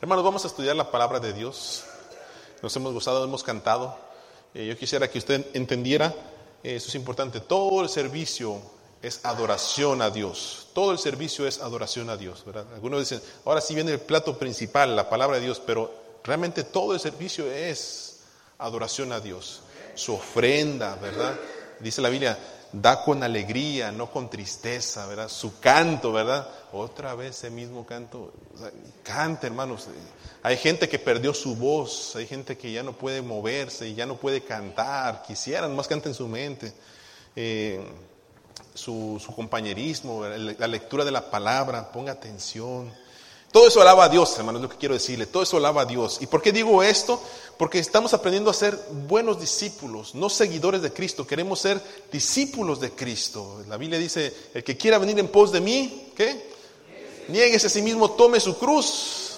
Hermanos, vamos a estudiar la palabra de Dios. Nos hemos gozado, hemos cantado. Eh, yo quisiera que usted entendiera, eh, eso es importante, todo el servicio es adoración a Dios. Todo el servicio es adoración a Dios. ¿verdad? Algunos dicen, ahora sí viene el plato principal, la palabra de Dios, pero realmente todo el servicio es adoración a Dios. Su ofrenda, ¿verdad? Dice la Biblia, da con alegría, no con tristeza, ¿verdad? Su canto, ¿verdad? Otra vez ese mismo canto. cante, hermanos. Hay gente que perdió su voz, hay gente que ya no puede moverse, y ya no puede cantar. Quisieran más cante en su mente. Eh, su, su, compañerismo, la lectura de la palabra, ponga atención. Todo eso alaba a Dios, hermanos, lo que quiero decirle. Todo eso alaba a Dios. ¿Y por qué digo esto? Porque estamos aprendiendo a ser buenos discípulos, no seguidores de Cristo. Queremos ser discípulos de Cristo. La Biblia dice, el que quiera venir en pos de mí, ¿qué? Niéguese a sí mismo, tome su cruz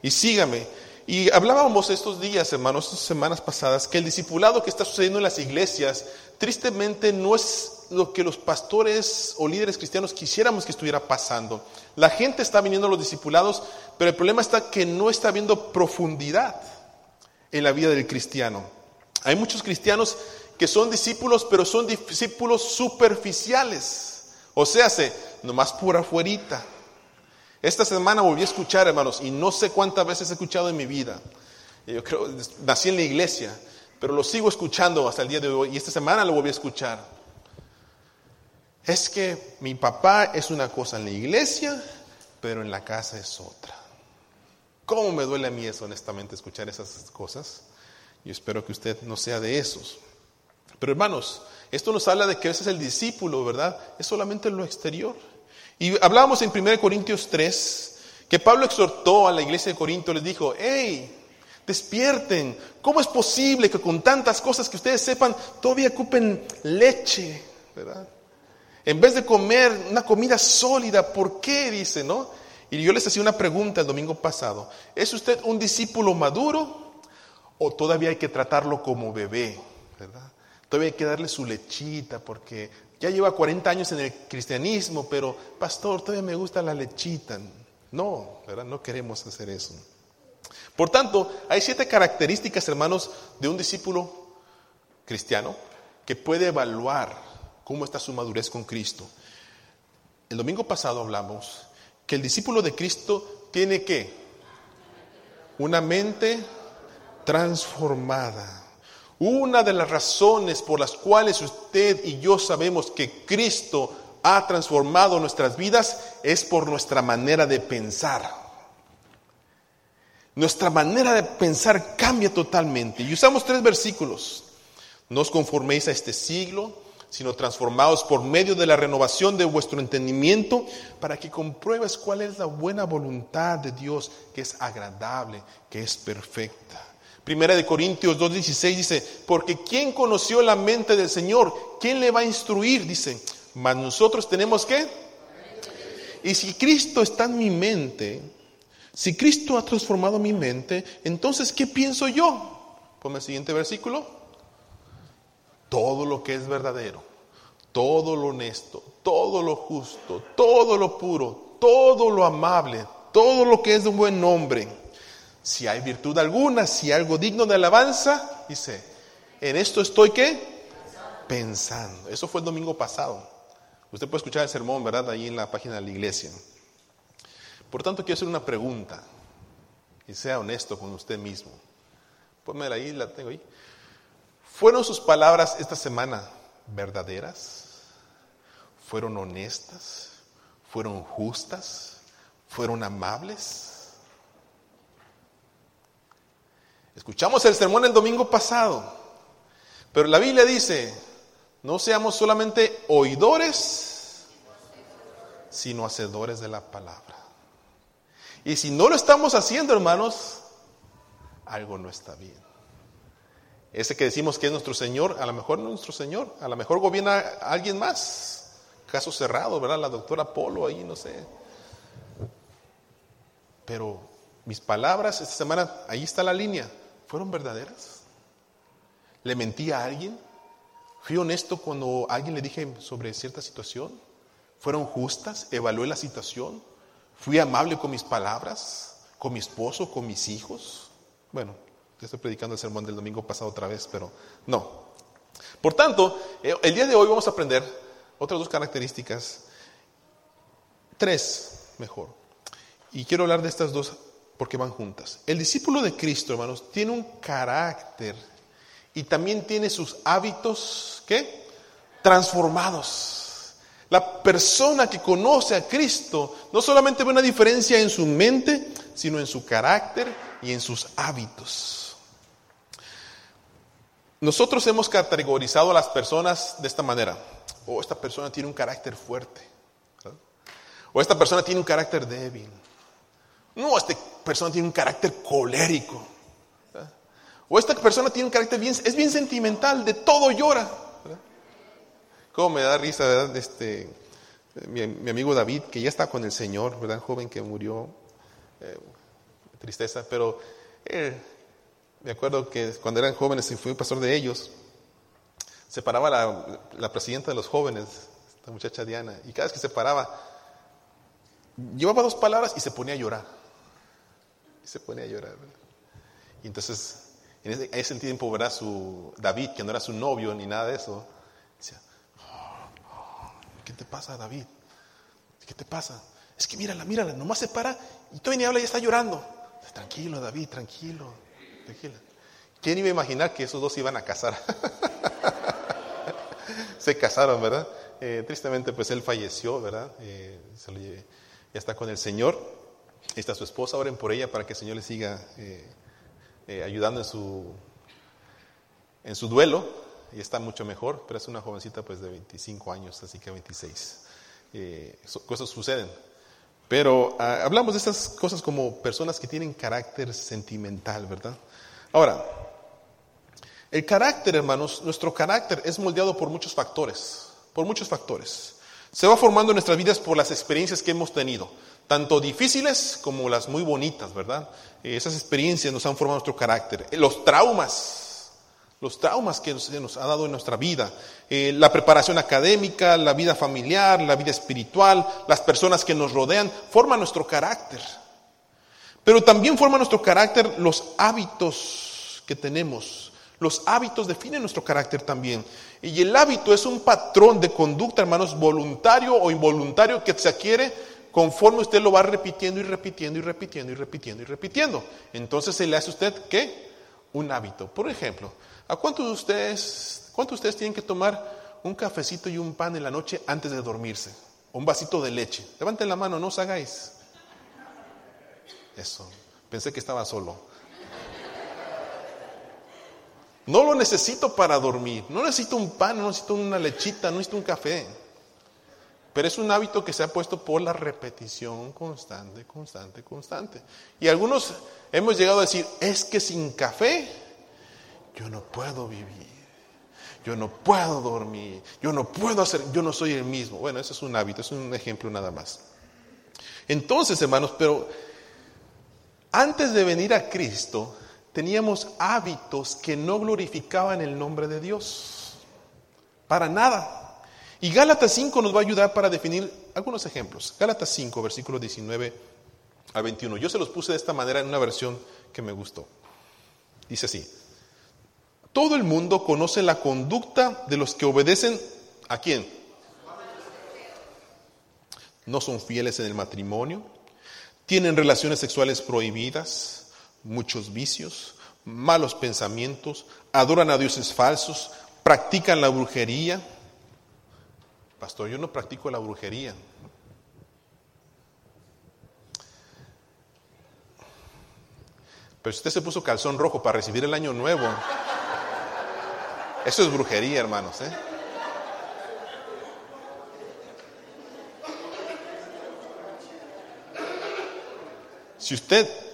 y sígame. Y hablábamos estos días, hermanos, estas semanas pasadas, que el discipulado que está sucediendo en las iglesias, tristemente no es lo que los pastores o líderes cristianos quisiéramos que estuviera pasando. La gente está viniendo a los discipulados, pero el problema está que no está habiendo profundidad en la vida del cristiano. Hay muchos cristianos que son discípulos, pero son discípulos superficiales. O sea, se, nomás por afuerita. Esta semana volví a escuchar, hermanos, y no sé cuántas veces he escuchado en mi vida. Yo creo, nací en la iglesia, pero lo sigo escuchando hasta el día de hoy, y esta semana lo volví a escuchar es que mi papá es una cosa en la iglesia, pero en la casa es otra. ¿Cómo me duele a mí eso, honestamente, escuchar esas cosas? Y espero que usted no sea de esos. Pero hermanos, esto nos habla de que ese es el discípulo, ¿verdad? Es solamente lo exterior. Y hablábamos en 1 Corintios 3 que Pablo exhortó a la iglesia de Corinto, les dijo, hey, despierten, ¿cómo es posible que con tantas cosas que ustedes sepan todavía ocupen leche, ¿verdad? En vez de comer una comida sólida, ¿por qué? Dice, ¿no? Y yo les hacía una pregunta el domingo pasado. ¿Es usted un discípulo maduro o todavía hay que tratarlo como bebé? ¿Verdad? Todavía hay que darle su lechita porque ya lleva 40 años en el cristianismo, pero pastor, todavía me gusta la lechita. No, ¿verdad? No queremos hacer eso. Por tanto, hay siete características, hermanos, de un discípulo cristiano que puede evaluar cómo está su madurez con Cristo. El domingo pasado hablamos que el discípulo de Cristo tiene que una mente transformada. Una de las razones por las cuales usted y yo sabemos que Cristo ha transformado nuestras vidas es por nuestra manera de pensar. Nuestra manera de pensar cambia totalmente. Y usamos tres versículos. No os conforméis a este siglo, sino transformados por medio de la renovación de vuestro entendimiento, para que compruebes cuál es la buena voluntad de Dios, que es agradable, que es perfecta. Primera de Corintios 2.16 dice, porque ¿quién conoció la mente del Señor? ¿Quién le va a instruir? Dice, mas nosotros tenemos que... Y si Cristo está en mi mente, si Cristo ha transformado mi mente, entonces ¿qué pienso yo? Ponme el siguiente versículo todo lo que es verdadero, todo lo honesto, todo lo justo, todo lo puro, todo lo amable, todo lo que es de un buen nombre. Si hay virtud alguna, si hay algo digno de alabanza, dice, en esto estoy qué? Pensando. Eso fue el domingo pasado. Usted puede escuchar el sermón, ¿verdad? Ahí en la página de la iglesia. Por tanto, quiero hacer una pregunta y sea honesto con usted mismo. Pónmela ahí, la tengo ahí. ¿Fueron sus palabras esta semana verdaderas? ¿Fueron honestas? ¿Fueron justas? ¿Fueron amables? Escuchamos el sermón el domingo pasado, pero la Biblia dice, no seamos solamente oidores, sino hacedores de la palabra. Y si no lo estamos haciendo, hermanos, algo no está bien. Ese que decimos que es nuestro Señor, a lo mejor no es nuestro Señor, a lo mejor gobierna alguien más. Caso cerrado, ¿verdad? La doctora Polo ahí, no sé. Pero mis palabras esta semana, ahí está la línea, ¿fueron verdaderas? ¿Le mentí a alguien? ¿Fui honesto cuando alguien le dije sobre cierta situación? ¿Fueron justas? ¿Evalué la situación? ¿Fui amable con mis palabras? con mi esposo, con mis hijos. Bueno, estoy predicando el sermón del domingo pasado otra vez, pero no. Por tanto, eh, el día de hoy vamos a aprender otras dos características, tres mejor. Y quiero hablar de estas dos porque van juntas. El discípulo de Cristo, hermanos, tiene un carácter y también tiene sus hábitos, ¿qué? Transformados. La persona que conoce a Cristo no solamente ve una diferencia en su mente, sino en su carácter y en sus hábitos. Nosotros hemos categorizado a las personas de esta manera. O oh, esta persona tiene un carácter fuerte. O esta persona tiene un carácter débil. No, esta persona tiene un carácter colérico. O esta persona tiene un carácter bien, es bien sentimental, de todo llora. Cómo me da risa, ¿verdad? Este, mi, amigo David, que ya está con el Señor, ¿verdad? Joven que murió, eh, tristeza, pero eh, me acuerdo que cuando eran jóvenes y fui pastor de ellos, se paraba la, presidenta de los jóvenes, esta muchacha Diana, y cada vez que se paraba, llevaba dos palabras y se ponía a llorar. Y se ponía a llorar. Y entonces, en ese, tiempo, ¿verdad? Su David, que no era su novio ni nada de eso, ¿Qué te pasa, David? ¿Qué te pasa? Es que mírala, mírala, nomás se para y todavía ni habla y está llorando. Tranquilo, David, tranquilo, tranquilo. ¿Quién iba a imaginar que esos dos iban a casar? se casaron, ¿verdad? Eh, tristemente, pues él falleció, ¿verdad? Eh, ya está con el Señor. Está su esposa, oren por ella para que el Señor le siga eh, ayudando en su, en su duelo y está mucho mejor, pero es una jovencita pues de 25 años, así que 26. Eh, cosas suceden. Pero ah, hablamos de estas cosas como personas que tienen carácter sentimental, ¿verdad? Ahora, el carácter, hermanos, nuestro carácter es moldeado por muchos factores, por muchos factores. Se va formando en nuestras vidas por las experiencias que hemos tenido, tanto difíciles como las muy bonitas, ¿verdad? Esas experiencias nos han formado nuestro carácter. Los traumas los traumas que nos ha dado en nuestra vida, eh, la preparación académica, la vida familiar, la vida espiritual, las personas que nos rodean, forman nuestro carácter. Pero también forman nuestro carácter los hábitos que tenemos. Los hábitos definen nuestro carácter también. Y el hábito es un patrón de conducta, hermanos, voluntario o involuntario que se adquiere conforme usted lo va repitiendo y repitiendo y repitiendo y repitiendo y repitiendo. Entonces se le hace a usted qué? Un hábito. Por ejemplo, ¿A cuántos de ustedes, cuántos ustedes tienen que tomar un cafecito y un pan en la noche antes de dormirse? un vasito de leche. Levanten la mano, no os hagáis. Eso. Pensé que estaba solo. No lo necesito para dormir. No necesito un pan, no necesito una lechita, no necesito un café. Pero es un hábito que se ha puesto por la repetición constante, constante, constante. Y algunos hemos llegado a decir, es que sin café yo no puedo vivir, yo no puedo dormir, yo no puedo hacer, yo no soy el mismo. Bueno, eso es un hábito, es un ejemplo nada más. Entonces, hermanos, pero antes de venir a Cristo, teníamos hábitos que no glorificaban el nombre de Dios. Para nada. Y Gálatas 5 nos va a ayudar para definir algunos ejemplos. Gálatas 5, versículos 19 a 21. Yo se los puse de esta manera en una versión que me gustó. Dice así, todo el mundo conoce la conducta de los que obedecen a quién. No son fieles en el matrimonio, tienen relaciones sexuales prohibidas, muchos vicios, malos pensamientos, adoran a dioses falsos, practican la brujería. Pastor, yo no practico la brujería. Pero si usted se puso calzón rojo para recibir el año nuevo. Eso es brujería, hermanos. ¿eh? Si usted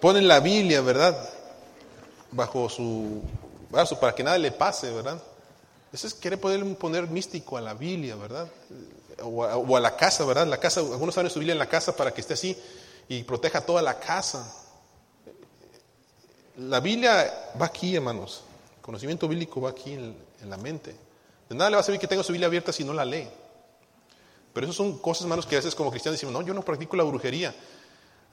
pone la Biblia, ¿verdad? Bajo su brazo para que nada le pase, ¿verdad? Eso es querer poder poner místico a la Biblia, ¿verdad? O a, la casa, ¿verdad? La casa, algunos saben su Biblia en la casa para que esté así y proteja toda la casa. La Biblia va aquí, hermanos conocimiento bíblico va aquí en, la mente. De nada le va a servir que tenga su Biblia abierta si no la lee. Pero eso son cosas, hermanos, que a veces como cristianos decimos, no, yo no practico la brujería.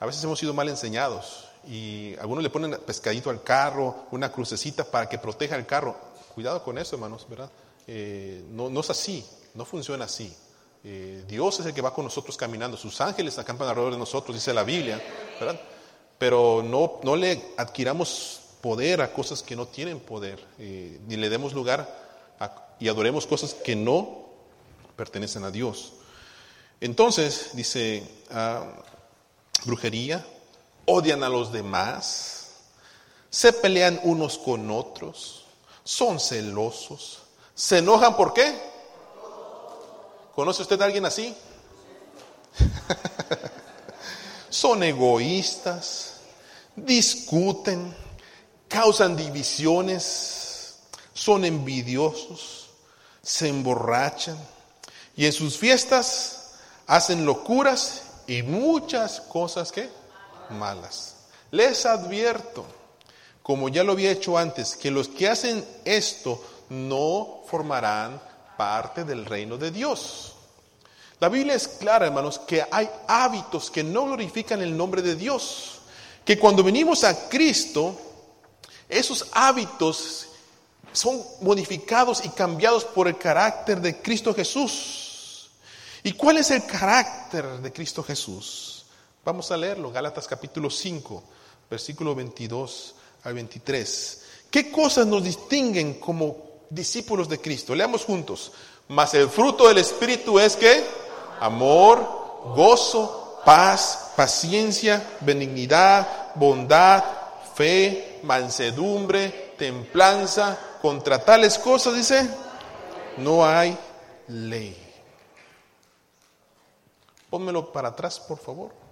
A veces hemos sido mal enseñados y algunos le ponen pescadito al carro, una crucecita para que proteja el carro. Cuidado con eso, hermanos, ¿verdad? Eh, no, no, es así, no funciona así. Eh, Dios es el que va con nosotros caminando, sus ángeles acampan alrededor de nosotros, dice la Biblia, ¿verdad? Pero no, no le adquiramos poder a cosas que no tienen poder, eh, ni le demos lugar y adoremos cosas que no pertenecen a Dios. Entonces, dice, ah, brujería, odian a los demás, se pelean unos con otros, son celosos, se enojan por qué? ¿Conoce usted a alguien así? son egoístas, discuten, causan divisiones, son envidiosos, se emborrachan y en sus fiestas hacen locuras y muchas cosas que malas. Les advierto, como ya lo había hecho antes, que los que hacen esto no formarán parte del reino de Dios. La Biblia es clara, hermanos, que hay hábitos que no glorifican el nombre de Dios. Que cuando venimos a Cristo, esos hábitos son modificados y cambiados por el carácter de Cristo Jesús. ¿Y cuál es el carácter de Cristo Jesús? Vamos a leerlo, Gálatas capítulo 5, versículo 22 al 23. ¿Qué cosas nos distinguen como discípulos de Cristo? Leamos juntos. Mas el fruto del Espíritu es que amor, gozo, paz, paciencia, benignidad, bondad, fe, mansedumbre, templanza. Contra tales cosas, dice, no hay ley. Pónmelo para atrás, por favor.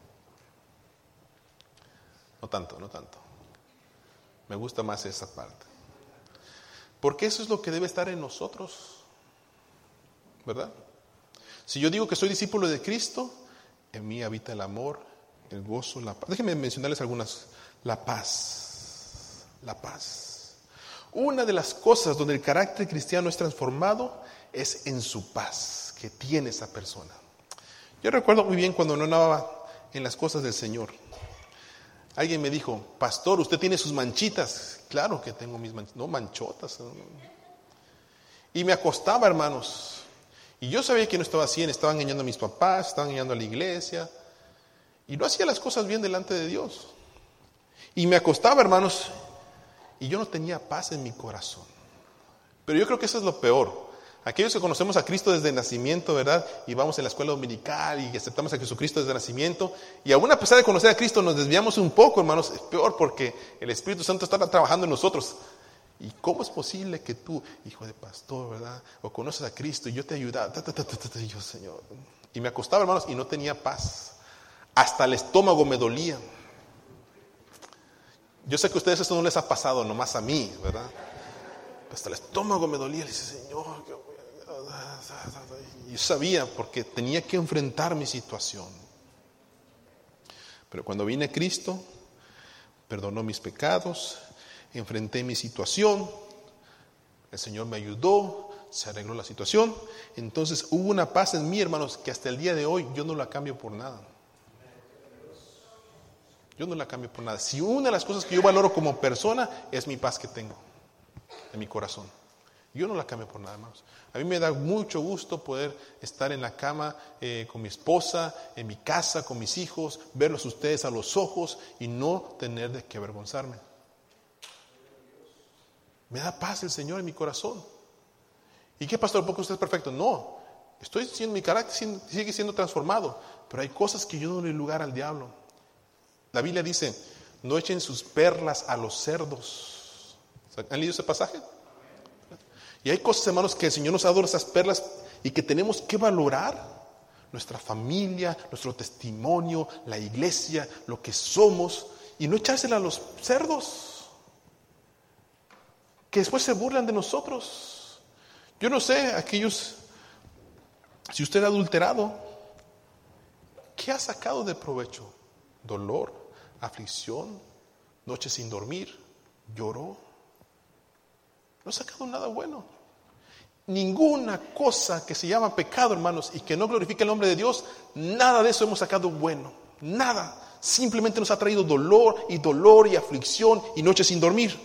No tanto, no tanto. Me gusta más esa parte. Porque eso es lo que debe estar en nosotros. ¿Verdad? Si yo digo que soy discípulo de Cristo, en mí habita el amor, el gozo, la paz. Déjenme mencionarles algunas. La paz. La paz. Una de las cosas donde el carácter cristiano es transformado es en su paz que tiene esa persona. Yo recuerdo muy bien cuando no andaba en las cosas del Señor. Alguien me dijo, pastor, usted tiene sus manchitas. Claro que tengo mis manchitas, no manchotas. Y me acostaba, hermanos, y yo sabía que no estaba haciendo, estaba engañando a mis papás, estaba engañando a la iglesia. Y no hacía las cosas bien delante de Dios. Y me acostaba, hermanos, y yo no tenía paz en mi corazón. Pero yo creo que eso es lo peor. Aquellos que conocemos a Cristo desde nacimiento, ¿verdad? Y vamos a la escuela dominical y aceptamos a Jesucristo desde nacimiento. Y aún a pesar de conocer a Cristo nos desviamos un poco, hermanos. Es peor porque el Espíritu Santo está trabajando en nosotros. ¿Y cómo es posible que tú, hijo de pastor, verdad? O conoces a Cristo y yo te ayudaba, y yo, Señor. Y me acostaba, hermanos, y no tenía paz. Hasta el estómago me dolía. Yo sé que a ustedes esto no les ha pasado, nomás a mí, ¿verdad? Hasta el estómago me dolía. Le dice, Señor, y yo sabía porque tenía que enfrentar mi situación. Pero cuando vine a Cristo, perdonó mis pecados, enfrenté mi situación, el Señor me ayudó, se arregló la situación, entonces hubo una paz en mí, hermanos, que hasta el día de hoy yo no la cambio por nada. Yo no la cambio por nada. Si una de las cosas que yo valoro como persona es mi paz que tengo en mi corazón. Yo no la cambio por nada más. A mí me da mucho gusto poder estar en la cama eh, con mi esposa, en mi casa, con mis hijos, verlos ustedes a los ojos y no tener de qué avergonzarme. Me da paz el Señor en mi corazón. ¿Y qué, pastor? ¿Porque usted es perfecto? No. Estoy siendo, mi carácter sigue siendo transformado. Pero hay cosas que yo no doy lugar al diablo. La Biblia dice, no echen sus perlas a los cerdos. ¿Han leído ese pasaje? Y hay cosas, hermanos, que el Señor nos ha dado esas perlas y que tenemos que valorar. Nuestra familia, nuestro testimonio, la iglesia, lo que somos, y no echársela a los cerdos que después se burlan de nosotros. Yo no sé, aquellos, si usted ha adulterado, ¿qué ha sacado de provecho? Dolor, aflicción, noche sin dormir, lloró. No ha sacado nada bueno. Ninguna cosa que se llama pecado, hermanos, y que no glorifique el nombre de Dios, nada de eso hemos sacado bueno. Nada. Simplemente nos ha traído dolor y dolor y aflicción y noches sin dormir.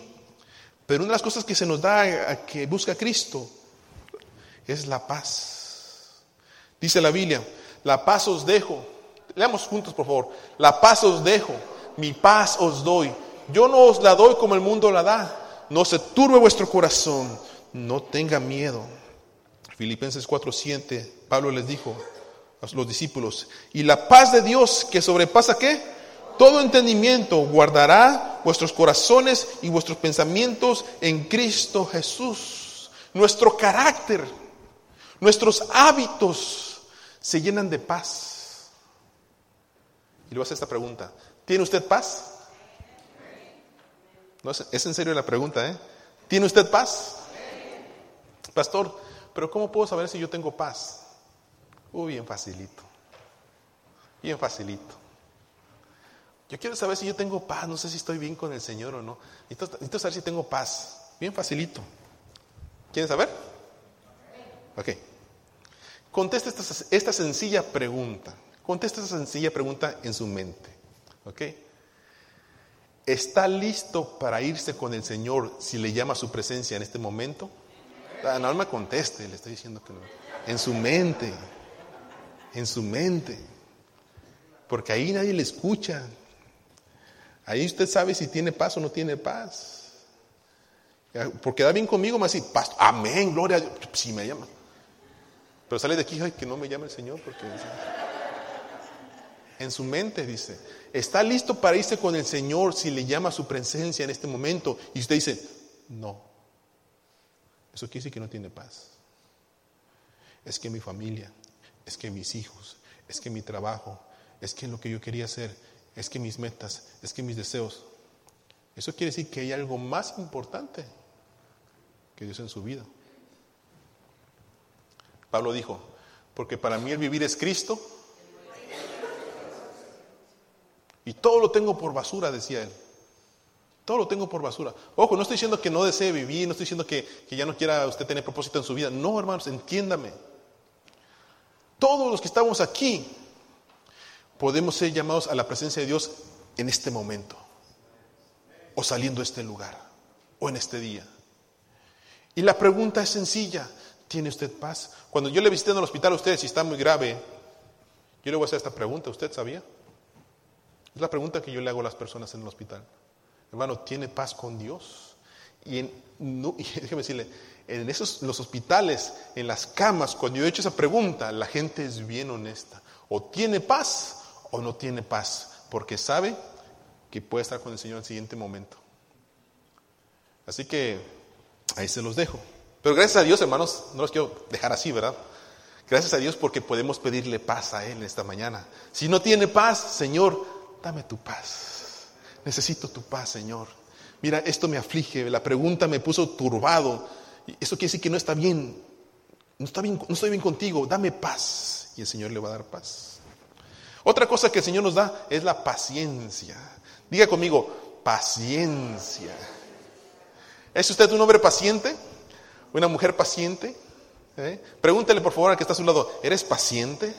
Pero una de las cosas que se nos da que busca Cristo es la paz. Dice la Biblia, la paz os dejo. Leamos juntos, por favor. La paz os dejo, mi paz os doy. Yo no os la doy como el mundo la da. No se turbe vuestro corazón, no tenga miedo. Filipenses 4:7, Pablo les dijo a los discípulos, y la paz de Dios que sobrepasa qué? Todo entendimiento guardará vuestros corazones y vuestros pensamientos en Cristo Jesús. Nuestro carácter, nuestros hábitos se llenan de paz. Y le voy a hacer esta pregunta, ¿tiene usted paz? No, es en serio la pregunta, ¿eh? ¿Tiene usted paz? Pastor, pero ¿cómo puedo saber si yo tengo paz? Uy, bien facilito. Bien facilito. Yo quiero saber si yo tengo paz, no sé si estoy bien con el Señor o no. Necesito, saber si tengo paz. Bien facilito. ¿Quieren saber? Ok. Contesta esta, esta sencilla pregunta. Contesta esta sencilla pregunta en su mente. ¿Ok? ¿Está listo para irse con el Señor si le llama a su presencia en este momento? No me conteste, le estoy diciendo que no. En su mente, en su mente. Porque ahí nadie le escucha. Ahí usted sabe si tiene paz o no tiene paz. Porque da bien conmigo, me dice, amén, gloria a Dios. Si me llama. Pero sale de aquí, ay, que no me llame el Señor, porque en su mente dice, está listo para irse con el Señor si le llama su presencia en este momento. Y usted dice, no. Eso quiere decir que no tiene paz. Es que mi familia, es que mis hijos, es que mi trabajo, es que lo que yo quería hacer, es que mis metas, es que mis deseos. Eso quiere decir que hay algo más importante que Dios en su vida. Pablo dijo, porque para mí el vivir es Cristo y todo lo tengo por basura, decía él. Todo lo tengo por basura. Ojo, no estoy diciendo que no desee vivir, no estoy diciendo que, que ya no quiera usted tener propósito en su vida. No, hermanos, entiéndame. Todos los que estamos aquí podemos ser llamados a la presencia de Dios en este momento, o saliendo de este lugar, o en este día. Y la pregunta es sencilla, ¿tiene usted paz? Cuando yo le visité en el hospital a usted, si está muy grave, yo le voy a hacer esta pregunta, ¿usted sabía? Es la pregunta que yo le hago a las personas en el hospital. Hermano, ¿tiene paz con Dios? Y, en, déjeme decirle, en esos, los hospitales, en las camas, cuando yo he hecho esa pregunta, la gente es bien honesta. O tiene paz o no tiene paz, porque sabe que puede estar con el Señor en el siguiente momento. Así que ahí se los dejo. Pero gracias a Dios, hermanos, no los quiero dejar así, ¿verdad? Gracias a Dios porque podemos pedirle paz a Él esta mañana. Si no tiene paz, Señor, dame tu paz. Necesito tu paz, Señor. Mira, esto me aflige, la pregunta me puso turbado. Eso quiere decir que no está bien. No, está bien, no estoy bien contigo, dame paz. Y el Señor le va a dar paz. Otra cosa que el Señor nos da es la paciencia. Diga conmigo, paciencia. ¿Es usted un hombre paciente? ¿Una mujer paciente? ¿Eh? Pregúntele por favor al que está a su lado, ¿eres paciente?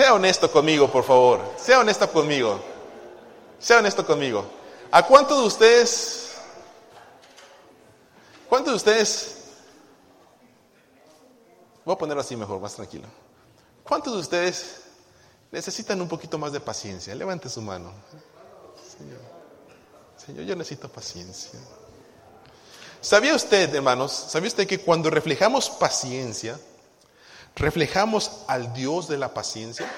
Sea honesto conmigo, por favor. Sea honesto conmigo. Sea honesto conmigo. ¿A cuántos de ustedes, cuántos de ustedes, voy a ponerlo así mejor, más tranquilo. ¿Cuántos de ustedes necesitan un poquito más de paciencia? Levante su mano. Señor, Señor, yo necesito paciencia. ¿Sabía usted, hermanos, sabía usted que cuando reflejamos paciencia, ¿Reflejamos al Dios de la paciencia?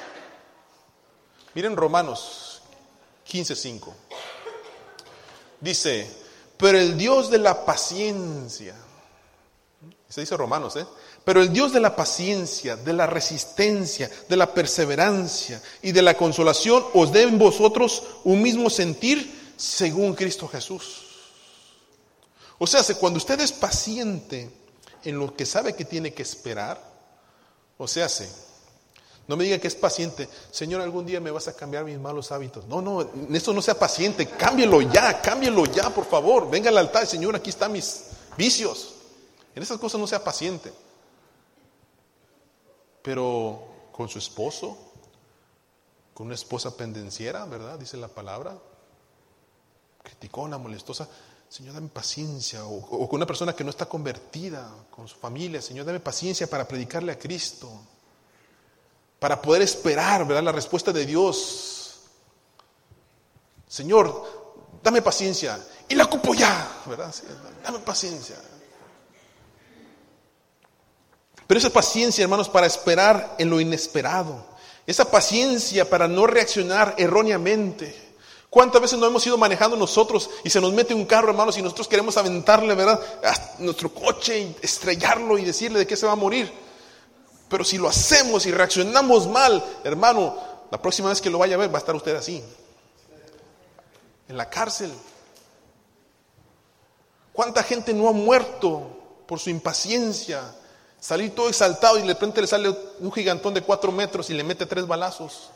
Miren Romanos 15:5. Dice, pero el Dios de la paciencia, se dice Romanos, ¿eh? Pero el Dios de la paciencia, de la resistencia, de la perseverancia y de la consolación os dé en vosotros un mismo sentir según Cristo Jesús. O sea, cuando usted es paciente en lo que sabe que tiene que esperar, o sea, sí. No me diga que es paciente. Señor, algún día me vas a cambiar mis malos hábitos. No, no, en esto no sea paciente. Cámbielo ya, cámbielo ya, por favor. Venga al altar, Señor, aquí están mis vicios. En esas cosas no sea paciente. Pero con su esposo, con una esposa pendenciera, ¿verdad? Dice la palabra. Criticona, molestosa. Señor, dame paciencia. O, con una persona que no está convertida, con su familia. Señor, dame paciencia para predicarle a Cristo. Para poder esperar, ¿verdad? La respuesta de Dios. Señor, dame paciencia. Y la ocupo ya, ¿verdad? dame paciencia. Pero esa paciencia, hermanos, para esperar en lo inesperado. Esa paciencia para no reaccionar erróneamente. ¿Cuántas veces no hemos ido manejando nosotros y se nos mete un carro, hermanos, y nosotros queremos aventarle, ¿verdad? A nuestro coche y estrellarlo y decirle de qué se va a morir. Pero si lo hacemos y reaccionamos mal, hermano, la próxima vez que lo vaya a ver va a estar usted así. En la cárcel. ¿Cuánta gente no ha muerto por su impaciencia? Salir todo exaltado y de repente le sale un gigantón de cuatro metros y le mete tres balazos.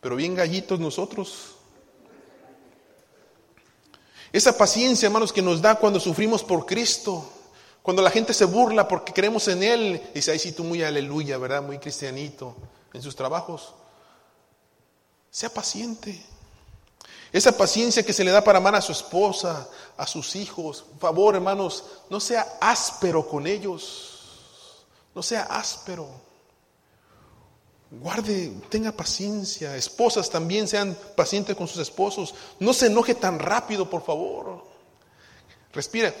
Pero bien gallitos nosotros. Esa paciencia, hermanos, que nos da cuando sufrimos por Cristo. Cuando la gente se burla porque creemos en Él. Dice, ay, sí, tú muy aleluya, ¿verdad? Muy cristianito en sus trabajos. Sea paciente. Esa paciencia que se le da para amar a su esposa, a sus hijos. Por favor, hermanos, no sea áspero con ellos. No sea áspero. Guarde, tenga paciencia. Esposas también sean pacientes con sus esposos. No se enoje tan rápido, por favor. Respire.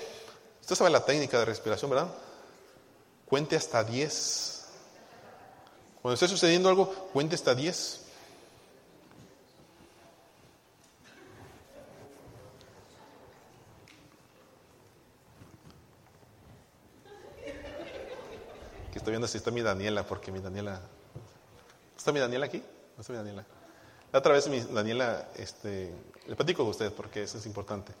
Usted sabe la técnica de respiración, ¿verdad? Cuente hasta 10. Cuando esté sucediendo algo, cuente hasta 10. estoy viendo si está mi Daniela, porque mi Daniela. ¿Está mi Daniela aquí? No está mi Daniela. La otra vez mi Daniela, este, le platico con usted porque eso es importante.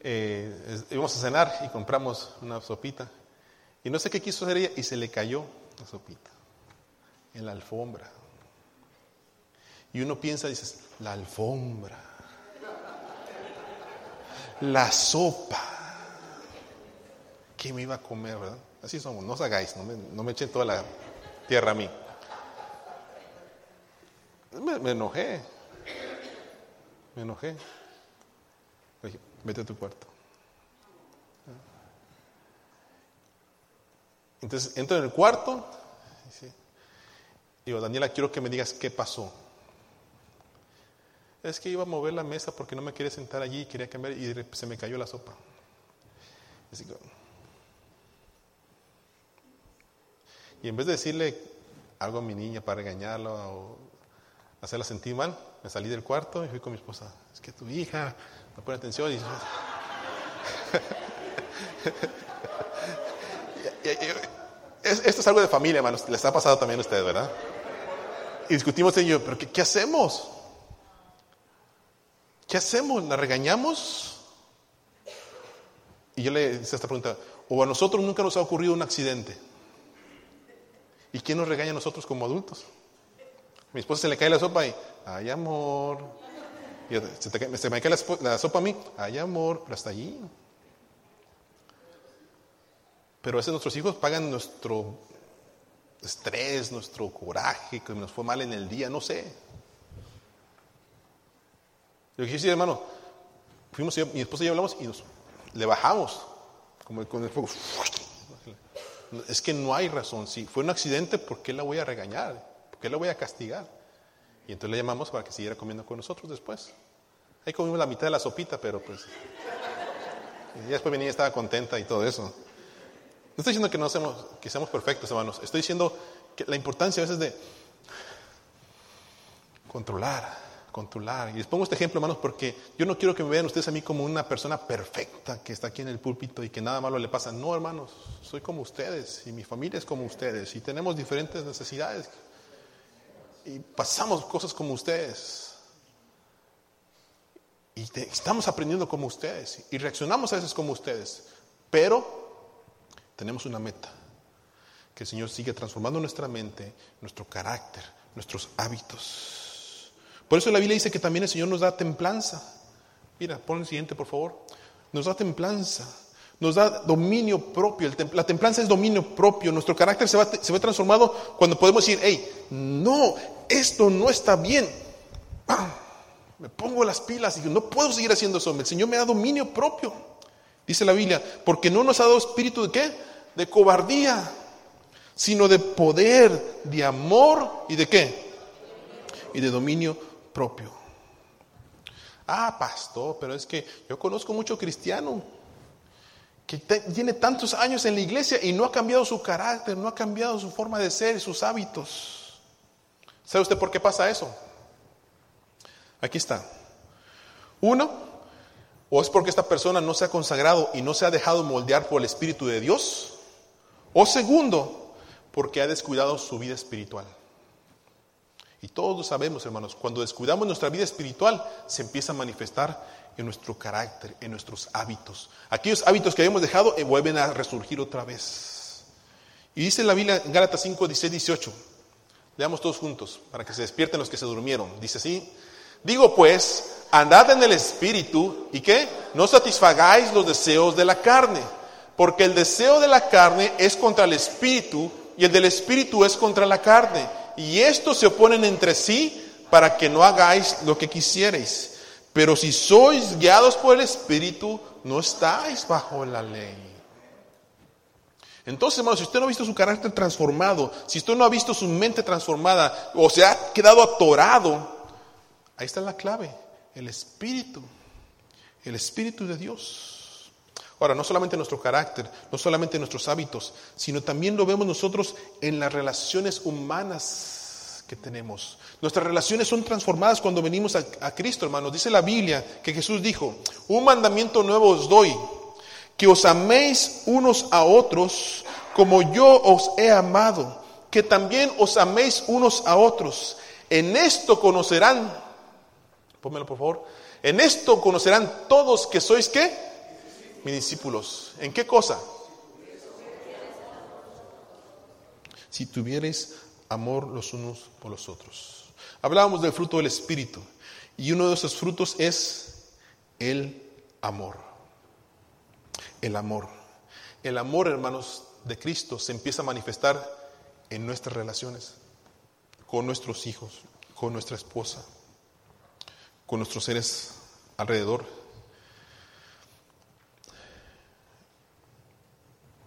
Eh, íbamos a cenar y compramos una sopita. Y no sé qué quiso hacer ella y se le cayó la sopita en la alfombra. Y uno piensa, dices, la alfombra, la sopa, ¿qué me iba a comer, verdad? Así somos, no os hagáis, no me, echen toda la tierra a mí. Me, enojé, me enojé. vete a tu cuarto. Entonces entro en el cuarto. Digo, Daniela, quiero que me digas qué pasó. Es que iba a mover la mesa porque no me quería sentar allí y quería cambiar y se me cayó la sopa. Así que, Y en vez de decirle algo a mi niña para regañarla o hacerla sentir mal, me salí del cuarto y fui con mi esposa. Es que tu hija no pone atención. Y... Esto es algo de familia, hermanos. Les ha pasado también a ustedes, ¿verdad? Y discutimos en ello, pero qué, hacemos? ¿Qué hacemos? ¿La regañamos? Y yo le hice esta pregunta, o a nosotros nunca nos ha ocurrido un accidente. ¿Y quién nos regaña a nosotros como adultos? Mi esposa se le cae la sopa y, ay amor. Y se, me cae la, sopa a mí, ay amor, pero hasta allí. Pero a veces nuestros hijos pagan nuestro estrés, nuestro coraje, que nos fue mal en el día, no sé. Yo quise decir, hermano, fuimos, mi esposa y yo hablamos y nos, le bajamos, como con el fuego. Es que no hay razón. Si fue un accidente, ¿por qué la voy a regañar? ¿Por qué la voy a castigar? Y entonces le llamamos para que siguiera comiendo con nosotros después. Ahí comimos la mitad de la sopita, pero pues... Y después mi niña estaba contenta y todo eso. No estoy diciendo que no seamos, que seamos perfectos, hermanos. Estoy diciendo que la importancia a veces de controlar, controlar. Y les pongo este ejemplo, hermanos, porque yo no quiero que me vean ustedes a mí como una persona perfecta que está aquí en el púlpito y que nada malo le pasa. No, hermanos, soy como ustedes y mi familia es como ustedes y tenemos diferentes necesidades y pasamos cosas como ustedes. Y estamos aprendiendo como ustedes y reaccionamos a veces como ustedes, pero tenemos una meta, que el Señor sigue transformando nuestra mente, nuestro carácter, nuestros hábitos. Por eso la Biblia dice que también el Señor nos da templanza. Mira, pon el siguiente, por favor. nos da templanza, nos da dominio propio. La templanza es dominio propio. Nuestro carácter se, va, se ve transformado cuando podemos decir, hey, no, esto no está bien. Me pongo las pilas y no puedo seguir haciendo eso. El Señor me da dominio propio. Dice la Biblia, porque no nos ha dado espíritu de qué? De cobardía, sino de poder, de amor y de qué? Y de dominio propio. Ah, pastor, pero es que yo conozco mucho cristiano que tiene tantos años en la iglesia y no ha cambiado su carácter, no ha cambiado su forma de ser sus hábitos. ¿Sabe usted por qué pasa eso? Aquí está. Uno, o es porque esta persona no se ha consagrado y no se ha dejado moldear por el Espíritu de Dios. O segundo, porque ha descuidado su vida espiritual. Y todos sabemos, hermanos, cuando descuidamos nuestra vida espiritual, se empieza a manifestar en nuestro carácter, en nuestros hábitos. Aquellos hábitos que habíamos dejado eh, vuelven a resurgir otra vez. Y dice la Biblia en Gálatas 5, 16, 18. Leamos todos juntos para que se despierten los que se durmieron. Dice así, digo pues, andad en el espíritu y que no satisfagáis los deseos de la carne, porque el deseo de la carne es contra el espíritu y el del espíritu es contra la carne. Y estos se oponen entre sí para que no hagáis lo que quisierais. Pero si sois guiados por el Espíritu, no estáis bajo la ley. Entonces, hermanos, si usted no ha visto su carácter transformado, si usted no ha visto su mente transformada o se ha quedado atorado, ahí está la clave, el Espíritu, el Espíritu de Dios. Ahora, no solamente nuestro carácter, no solamente nuestros hábitos, sino también lo vemos nosotros en las relaciones humanas que tenemos. Nuestras relaciones son transformadas cuando venimos a, Cristo, hermanos. Dice la Biblia que Jesús dijo, un mandamiento nuevo os doy, que os améis unos a otros como yo os he amado, que también os améis unos a otros. En esto conocerán, pónmelo por favor, en esto conocerán todos que sois qué? Mis discípulos. ¿En qué cosa? Si tuvierais amor los unos por los otros. Hablábamos del fruto del Espíritu y uno de esos frutos es el amor. El amor. El amor, hermanos, de Cristo se empieza a manifestar en nuestras relaciones, con nuestros hijos, con nuestra esposa, con nuestros seres alrededor.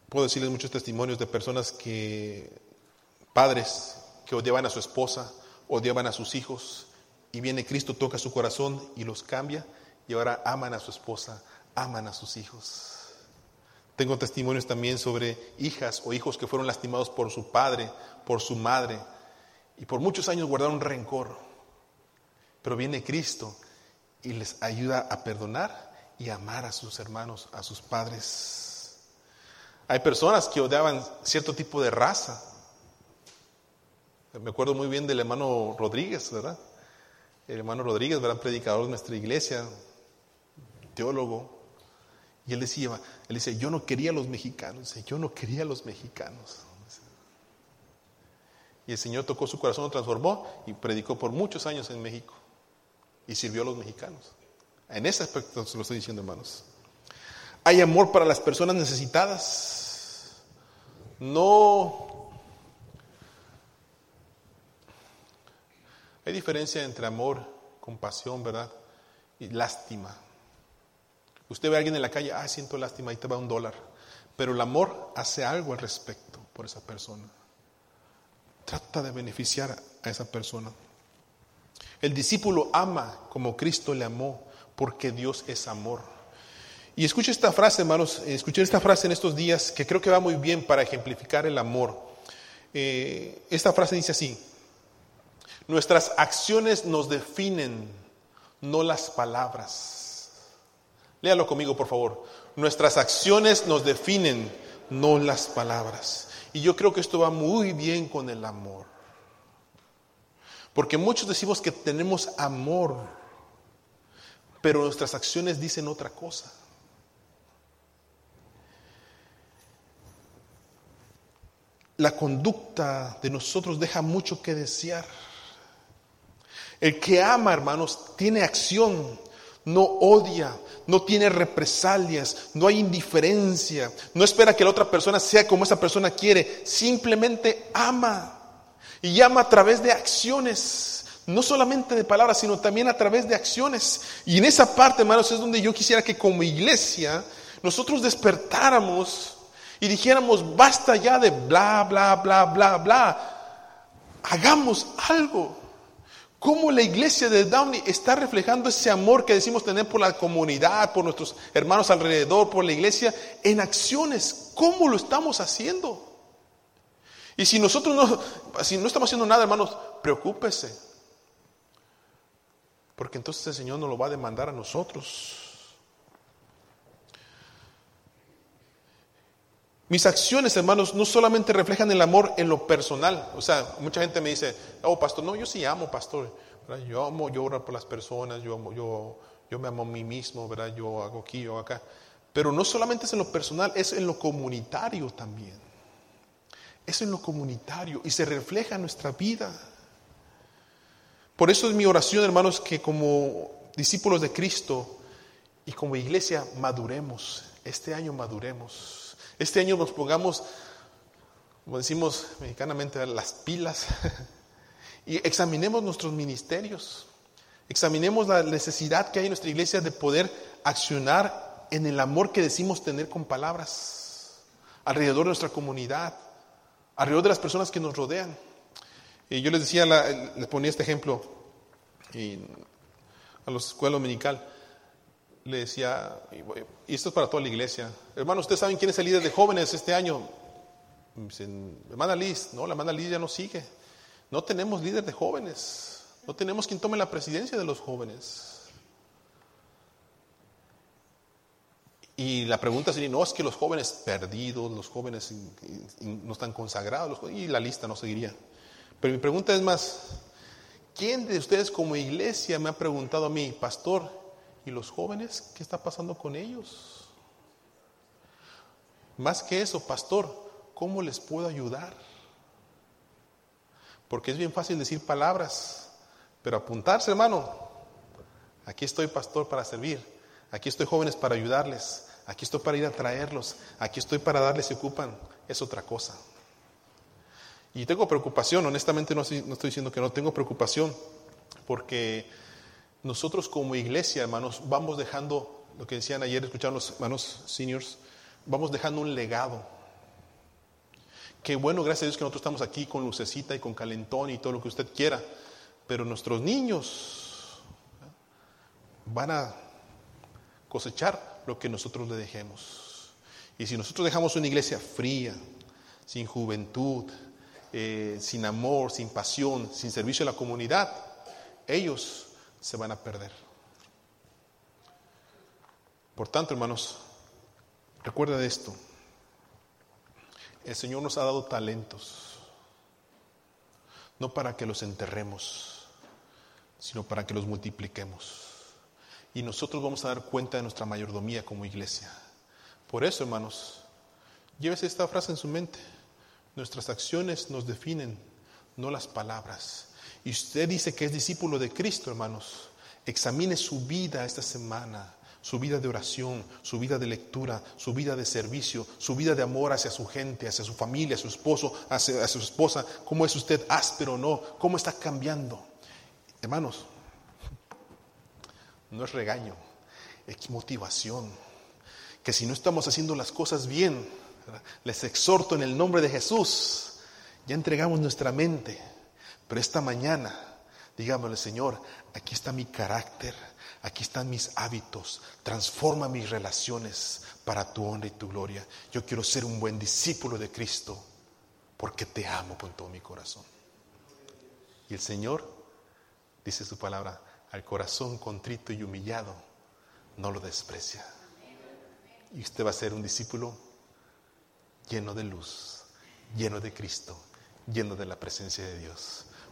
Puedo decirles muchos testimonios de personas que, padres que odiaban a su esposa, odiaban a sus hijos y viene Cristo, toca su corazón y los cambia y ahora aman a su esposa, aman a sus hijos. Tengo testimonios también sobre hijas o hijos que fueron lastimados por su padre, por su madre y por muchos años guardaron rencor. Pero viene Cristo y les ayuda a perdonar y amar a sus hermanos, a sus padres. Hay personas que odiaban cierto tipo de raza, me acuerdo muy bien del hermano Rodríguez, ¿verdad? El hermano Rodríguez, ¿verdad? Predicador de nuestra iglesia, teólogo. Y él decía, él dice, yo no quería a los mexicanos, yo no quería a los mexicanos. Y el Señor tocó su corazón, lo transformó y predicó por muchos años en México. Y sirvió a los mexicanos. En ese aspecto se lo estoy diciendo, hermanos. Hay amor para las personas necesitadas. No Hay diferencia entre amor, compasión, ¿verdad? Y lástima. Usted ve a alguien en la calle, ah, siento lástima, ahí te va un dólar. Pero el amor hace algo al respecto por esa persona. Trata de beneficiar a esa persona. El discípulo ama como Cristo le amó, porque Dios es amor. Y escuche esta frase, hermanos, escuché esta frase en estos días que creo que va muy bien para ejemplificar el amor. Eh, esta frase dice así, Nuestras acciones nos definen, no las palabras. Léalo conmigo, por favor. Nuestras acciones nos definen, no las palabras. Y yo creo que esto va muy bien con el amor. Porque muchos decimos que tenemos amor, pero nuestras acciones dicen otra cosa. La conducta de nosotros deja mucho que desear. El que ama, hermanos, tiene acción. no odia, no tiene represalias, no hay indiferencia, no espera que la otra persona sea como esa persona quiere, simplemente ama. Y ama a través de acciones, no solamente de palabras, sino también a través de acciones. Y en esa parte, hermanos, es donde yo quisiera que como iglesia nosotros despertáramos y dijéramos, basta ya de bla, bla, bla, bla, bla. Hagamos algo. ¿Cómo la iglesia de Downey está reflejando ese amor que decimos tener por la comunidad, por nuestros hermanos alrededor, por la iglesia, en acciones? ¿Cómo lo estamos haciendo? Y si nosotros no, si no estamos haciendo nada, hermanos, preocúpese. Porque entonces el Señor nos lo va a demandar a nosotros. Mis acciones, hermanos, no solamente reflejan el amor en lo personal. O sea, mucha gente me dice, oh, pastor, no, yo sí amo, pastor. Yo amo, yo oro por las personas, yo, amo, yo, yo me amo a mí mismo, ¿verdad? Yo hago aquí, yo hago acá. Pero no solamente es en lo personal, es en lo comunitario también. Es en lo comunitario y se refleja en nuestra vida. Por eso es mi oración, hermanos, que como discípulos de Cristo y como iglesia maduremos. Este año maduremos este año nos pongamos, como decimos mexicanamente, las pilas y examinemos nuestros ministerios. Examinemos la necesidad que hay en nuestra iglesia de poder accionar en el amor que decimos tener con palabras alrededor de nuestra comunidad, alrededor de las personas que nos rodean. Y yo les decía, les ponía este ejemplo a los escuela dominical le decía, y esto es para toda la iglesia, hermano, ¿ustedes saben quién es el líder de jóvenes este año? Hermana Liz, no, la hermana Liz ya no sigue. No tenemos líder de jóvenes, no tenemos quien tome la presidencia de los jóvenes. Y la pregunta sería, no, es que los jóvenes perdidos, los jóvenes no están consagrados, y la lista no seguiría. Pero mi pregunta es más, ¿quién de ustedes como iglesia me ha preguntado a mí, pastor, ¿Y los jóvenes? ¿Qué está pasando con ellos? Más que eso, pastor, ¿cómo les puedo ayudar? Porque es bien fácil decir palabras, pero apuntarse, hermano. Aquí estoy, pastor, para servir. Aquí estoy, jóvenes, para ayudarles. Aquí estoy para ir a traerlos. Aquí estoy para darles si ocupan. Es otra cosa. Y tengo preocupación, honestamente no estoy, no estoy diciendo que no, tengo preocupación porque nosotros como iglesia, hermanos, vamos dejando, lo que decían ayer, escucharon los hermanos seniors, vamos dejando un legado. Qué bueno, gracias a Dios que nosotros estamos aquí con lucecita y con calentón y todo lo que usted quiera, pero nuestros niños van a cosechar lo que nosotros le dejemos. Y si nosotros dejamos una iglesia fría, sin juventud, eh, sin amor, sin pasión, sin servicio a la comunidad, ellos se van a perder. Por tanto, hermanos, recuerda de esto. El Señor nos ha dado talentos, no para que los enterremos, sino para que los multipliquemos. Y nosotros vamos a dar cuenta de nuestra mayordomía como iglesia. Por eso, hermanos, llévese esta frase en su mente. Nuestras acciones nos definen, no las palabras y usted dice que es discípulo de Cristo, hermanos, examine su vida esta semana, su vida de oración, su vida de lectura, su vida de servicio, su vida de amor hacia su gente, hacia su familia, a su esposo, hacia, su esposa. ¿Cómo es usted áspero o no? ¿Cómo está cambiando? Hermanos, no es regaño, es motivación. Que si no estamos haciendo las cosas bien, les exhorto en el nombre de Jesús, ya entregamos nuestra mente pero esta mañana, digámosle, Señor, aquí está mi carácter, aquí están mis hábitos, transforma mis relaciones para tu honra y tu gloria. Yo quiero ser un buen discípulo de Cristo porque te amo con todo mi corazón. Y el Señor, dice su palabra, al corazón contrito y humillado, no lo desprecia. Y usted va a ser un discípulo lleno de luz, lleno de Cristo, lleno de la presencia de Dios.